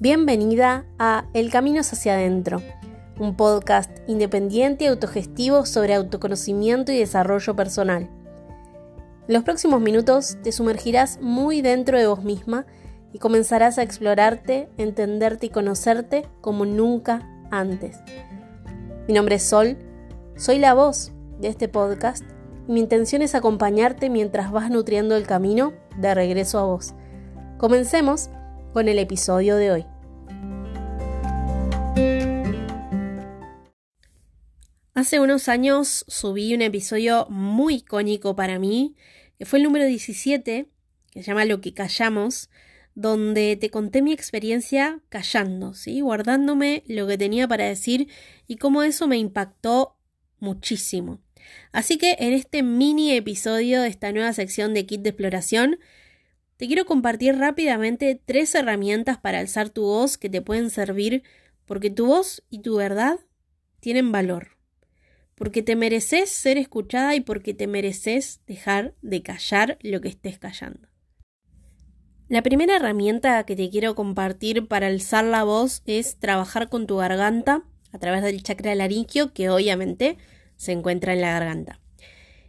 Bienvenida a El Camino hacia adentro, un podcast independiente y autogestivo sobre autoconocimiento y desarrollo personal. En los próximos minutos te sumergirás muy dentro de vos misma y comenzarás a explorarte, entenderte y conocerte como nunca antes. Mi nombre es Sol, soy la voz de este podcast y mi intención es acompañarte mientras vas nutriendo el camino de regreso a vos. Comencemos con el episodio de hoy. Hace unos años subí un episodio muy icónico para mí, que fue el número 17, que se llama Lo que callamos, donde te conté mi experiencia callando, ¿sí? guardándome lo que tenía para decir y cómo eso me impactó muchísimo. Así que en este mini episodio de esta nueva sección de Kit de Exploración, te quiero compartir rápidamente tres herramientas para alzar tu voz que te pueden servir porque tu voz y tu verdad tienen valor. Porque te mereces ser escuchada y porque te mereces dejar de callar lo que estés callando. La primera herramienta que te quiero compartir para alzar la voz es trabajar con tu garganta a través del chakra laringio que obviamente se encuentra en la garganta.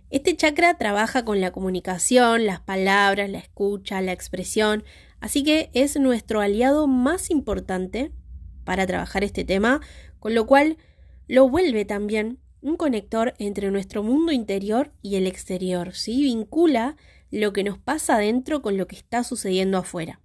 Este chakra trabaja con la comunicación, las palabras, la escucha, la expresión, así que es nuestro aliado más importante para trabajar este tema, con lo cual lo vuelve también un conector entre nuestro mundo interior y el exterior, ¿sí? Vincula lo que nos pasa adentro con lo que está sucediendo afuera.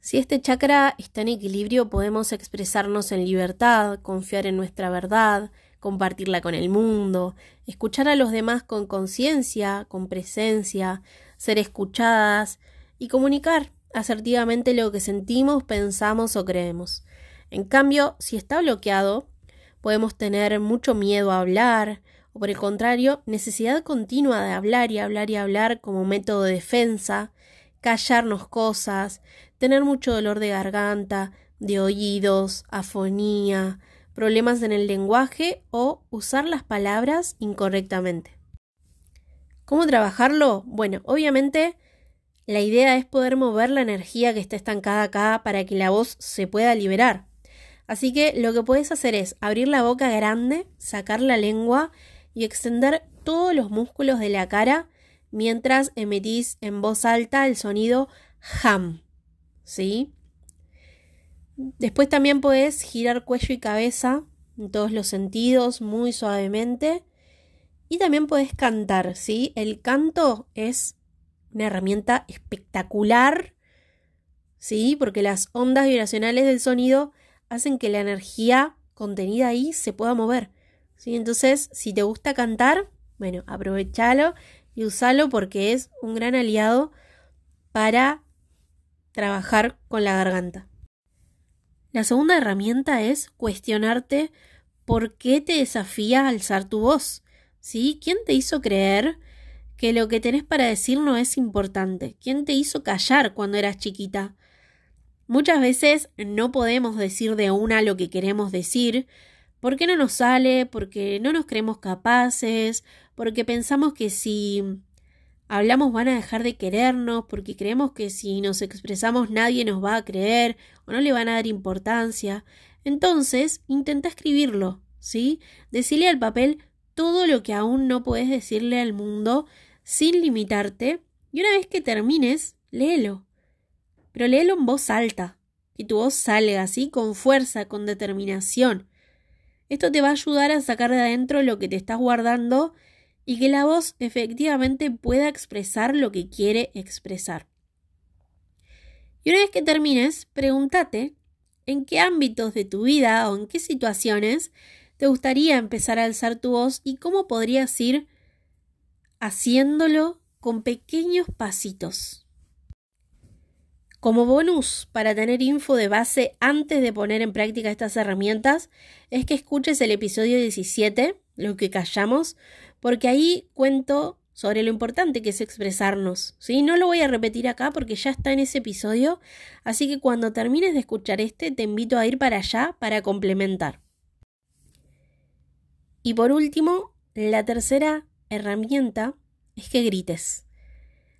Si este chakra está en equilibrio, podemos expresarnos en libertad, confiar en nuestra verdad, compartirla con el mundo, escuchar a los demás con conciencia, con presencia, ser escuchadas y comunicar asertivamente lo que sentimos, pensamos o creemos. En cambio, si está bloqueado, podemos tener mucho miedo a hablar, o por el contrario, necesidad continua de hablar y hablar y hablar como método de defensa, callarnos cosas, tener mucho dolor de garganta, de oídos, afonía, problemas en el lenguaje o usar las palabras incorrectamente. ¿Cómo trabajarlo? Bueno, obviamente la idea es poder mover la energía que está estancada acá para que la voz se pueda liberar. Así que lo que puedes hacer es abrir la boca grande, sacar la lengua y extender todos los músculos de la cara mientras emitís en voz alta el sonido ham. ¿Sí? Después también puedes girar cuello y cabeza en todos los sentidos muy suavemente. Y también puedes cantar, ¿sí? El canto es una herramienta espectacular, ¿sí? Porque las ondas vibracionales del sonido hacen que la energía contenida ahí se pueda mover, ¿sí? Entonces, si te gusta cantar, bueno, aprovechalo y usalo porque es un gran aliado para trabajar con la garganta. La segunda herramienta es cuestionarte por qué te desafía alzar tu voz. ¿Sí? ¿Quién te hizo creer que lo que tenés para decir no es importante? ¿Quién te hizo callar cuando eras chiquita? Muchas veces no podemos decir de una lo que queremos decir, porque no nos sale, porque no nos creemos capaces, porque pensamos que si hablamos van a dejar de querernos porque creemos que si nos expresamos nadie nos va a creer o no le van a dar importancia. Entonces, intenta escribirlo, ¿sí? Decirle al papel todo lo que aún no puedes decirle al mundo sin limitarte y una vez que termines, léelo. Pero léelo en voz alta, que tu voz salga así con fuerza, con determinación. Esto te va a ayudar a sacar de adentro lo que te estás guardando y que la voz efectivamente pueda expresar lo que quiere expresar. Y una vez que termines, pregúntate en qué ámbitos de tu vida o en qué situaciones te gustaría empezar a alzar tu voz y cómo podrías ir haciéndolo con pequeños pasitos. Como bonus para tener info de base antes de poner en práctica estas herramientas es que escuches el episodio 17, lo que callamos, porque ahí cuento sobre lo importante que es expresarnos. ¿sí? No lo voy a repetir acá porque ya está en ese episodio, así que cuando termines de escuchar este te invito a ir para allá para complementar. Y por último, la tercera herramienta es que grites.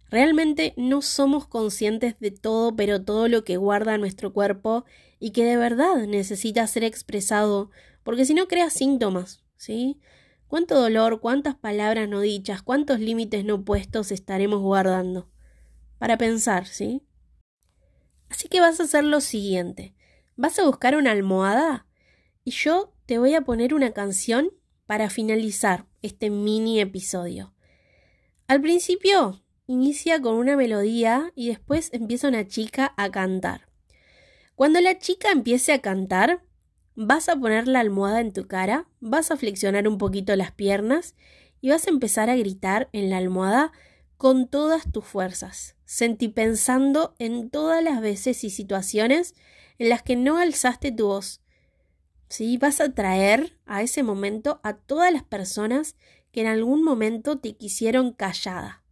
Realmente no somos conscientes de todo, pero todo lo que guarda nuestro cuerpo y que de verdad necesita ser expresado, porque si no crea síntomas, ¿sí? ¿Cuánto dolor, cuántas palabras no dichas, cuántos límites no puestos estaremos guardando? Para pensar, ¿sí? Así que vas a hacer lo siguiente. Vas a buscar una almohada y yo te voy a poner una canción para finalizar este mini episodio. Al principio inicia con una melodía y después empieza una chica a cantar. Cuando la chica empiece a cantar, vas a poner la almohada en tu cara, vas a flexionar un poquito las piernas y vas a empezar a gritar en la almohada con todas tus fuerzas, sentí pensando en todas las veces y situaciones en las que no alzaste tu voz. ¿Sí? Vas a traer a ese momento a todas las personas que en algún momento te quisieron callada.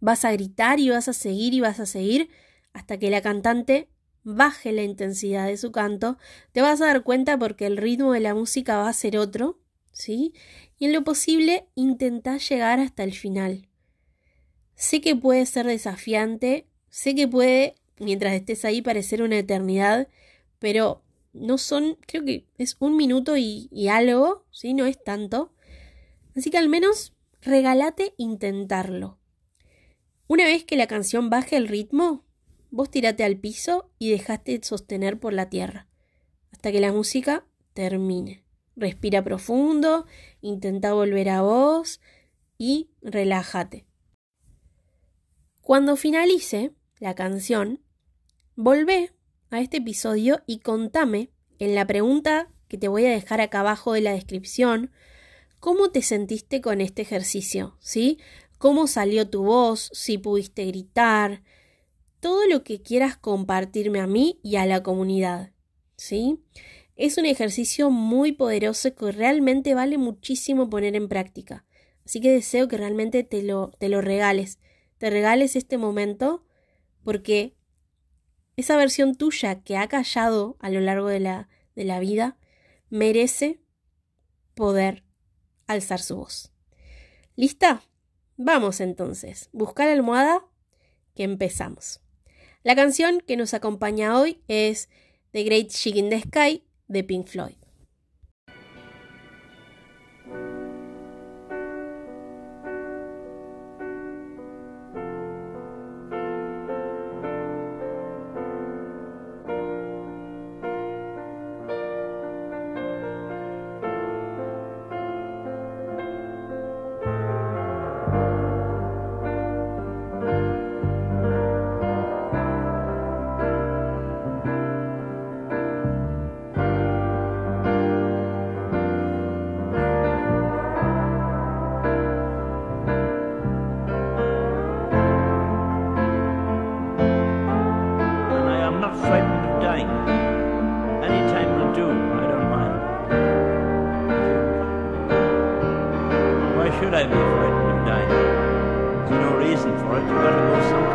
Vas a gritar y vas a seguir y vas a seguir hasta que la cantante baje la intensidad de su canto. Te vas a dar cuenta porque el ritmo de la música va a ser otro, ¿sí? Y en lo posible intenta llegar hasta el final. Sé que puede ser desafiante, sé que puede, mientras estés ahí, parecer una eternidad, pero no son, creo que es un minuto y, y algo, ¿sí? No es tanto. Así que al menos regálate intentarlo. Una vez que la canción baje el ritmo, vos tirate al piso y dejaste sostener por la tierra, hasta que la música termine. Respira profundo, intenta volver a vos y relájate. Cuando finalice la canción, volvé a este episodio y contame en la pregunta que te voy a dejar acá abajo de la descripción cómo te sentiste con este ejercicio, ¿sí? ¿Cómo salió tu voz? Si pudiste gritar, todo lo que quieras compartirme a mí y a la comunidad, ¿sí? Es un ejercicio muy poderoso que realmente vale muchísimo poner en práctica. Así que deseo que realmente te lo, te lo regales, te regales este momento porque esa versión tuya que ha callado a lo largo de la, de la vida merece poder alzar su voz. ¿Lista? Vamos entonces, buscar la almohada que empezamos. La canción que nos acompaña hoy es The Great Chick in the Sky de Pink Floyd. Alright, you gotta go somewhere.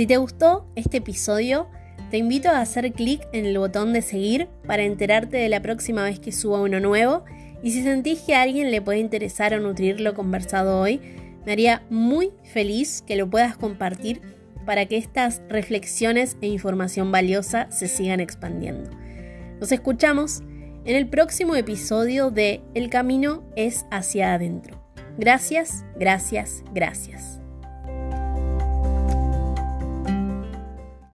Si te gustó este episodio, te invito a hacer clic en el botón de seguir para enterarte de la próxima vez que suba uno nuevo y si sentís que a alguien le puede interesar o nutrir lo conversado hoy, me haría muy feliz que lo puedas compartir para que estas reflexiones e información valiosa se sigan expandiendo. Nos escuchamos en el próximo episodio de El camino es hacia adentro. Gracias, gracias, gracias.